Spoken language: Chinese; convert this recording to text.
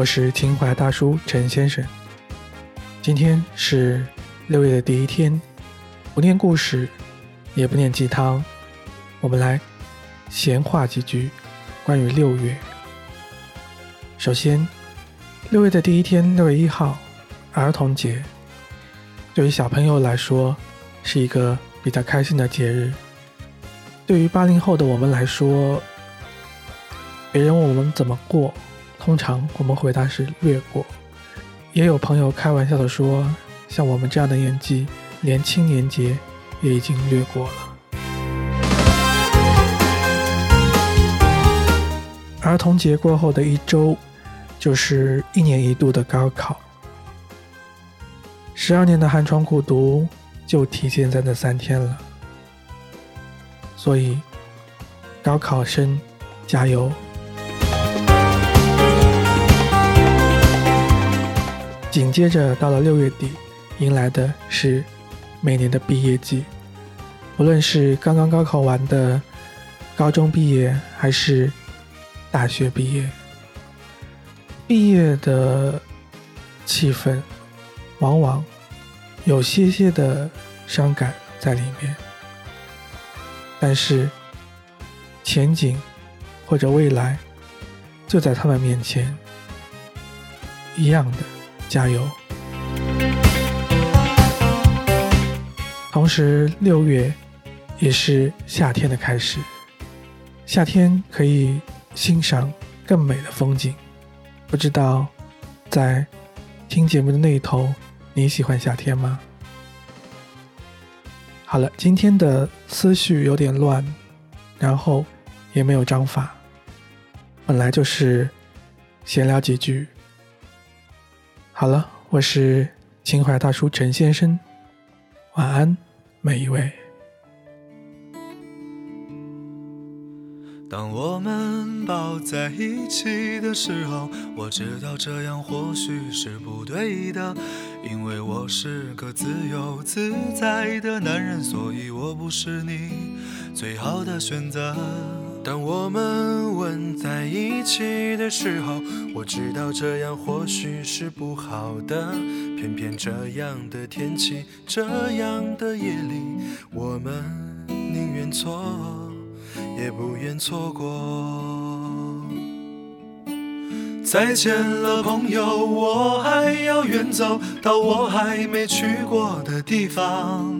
我是情怀大叔陈先生。今天是六月的第一天，不念故事，也不念鸡汤，我们来闲话几句关于六月。首先，六月的第一天，六月一号，儿童节，对于小朋友来说是一个比较开心的节日。对于八零后的我们来说，别人问我们怎么过，通常我们回答是略过。也有朋友开玩笑的说，像我们这样的年纪，连青年节也已经略过了。儿童节过后的一周，就是一年一度的高考。十二年的寒窗苦读，就体现在那三天了。所以，高考生加油！紧接着到了六月底，迎来的是每年的毕业季。无论是刚刚高考完的高中毕业，还是大学毕业，毕业的气氛往往有些些的伤感在里面。但是前景或者未来就在他们面前，一样的。加油！同时，六月也是夏天的开始。夏天可以欣赏更美的风景。不知道在听节目的那一头，你喜欢夏天吗？好了，今天的思绪有点乱，然后也没有章法，本来就是闲聊几句。好了，我是情怀大叔陈先生，晚安，每一位。当我们抱在一起的时候，我知道这样或许是不对的，因为我是个自由自在的男人，所以我不是你最好的选择。当我们吻在一起的时候，我知道这样或许是不好的，偏偏这样的天气，这样的夜里，我们宁愿错，也不愿错过。再见了，朋友，我还要远走到我还没去过的地方。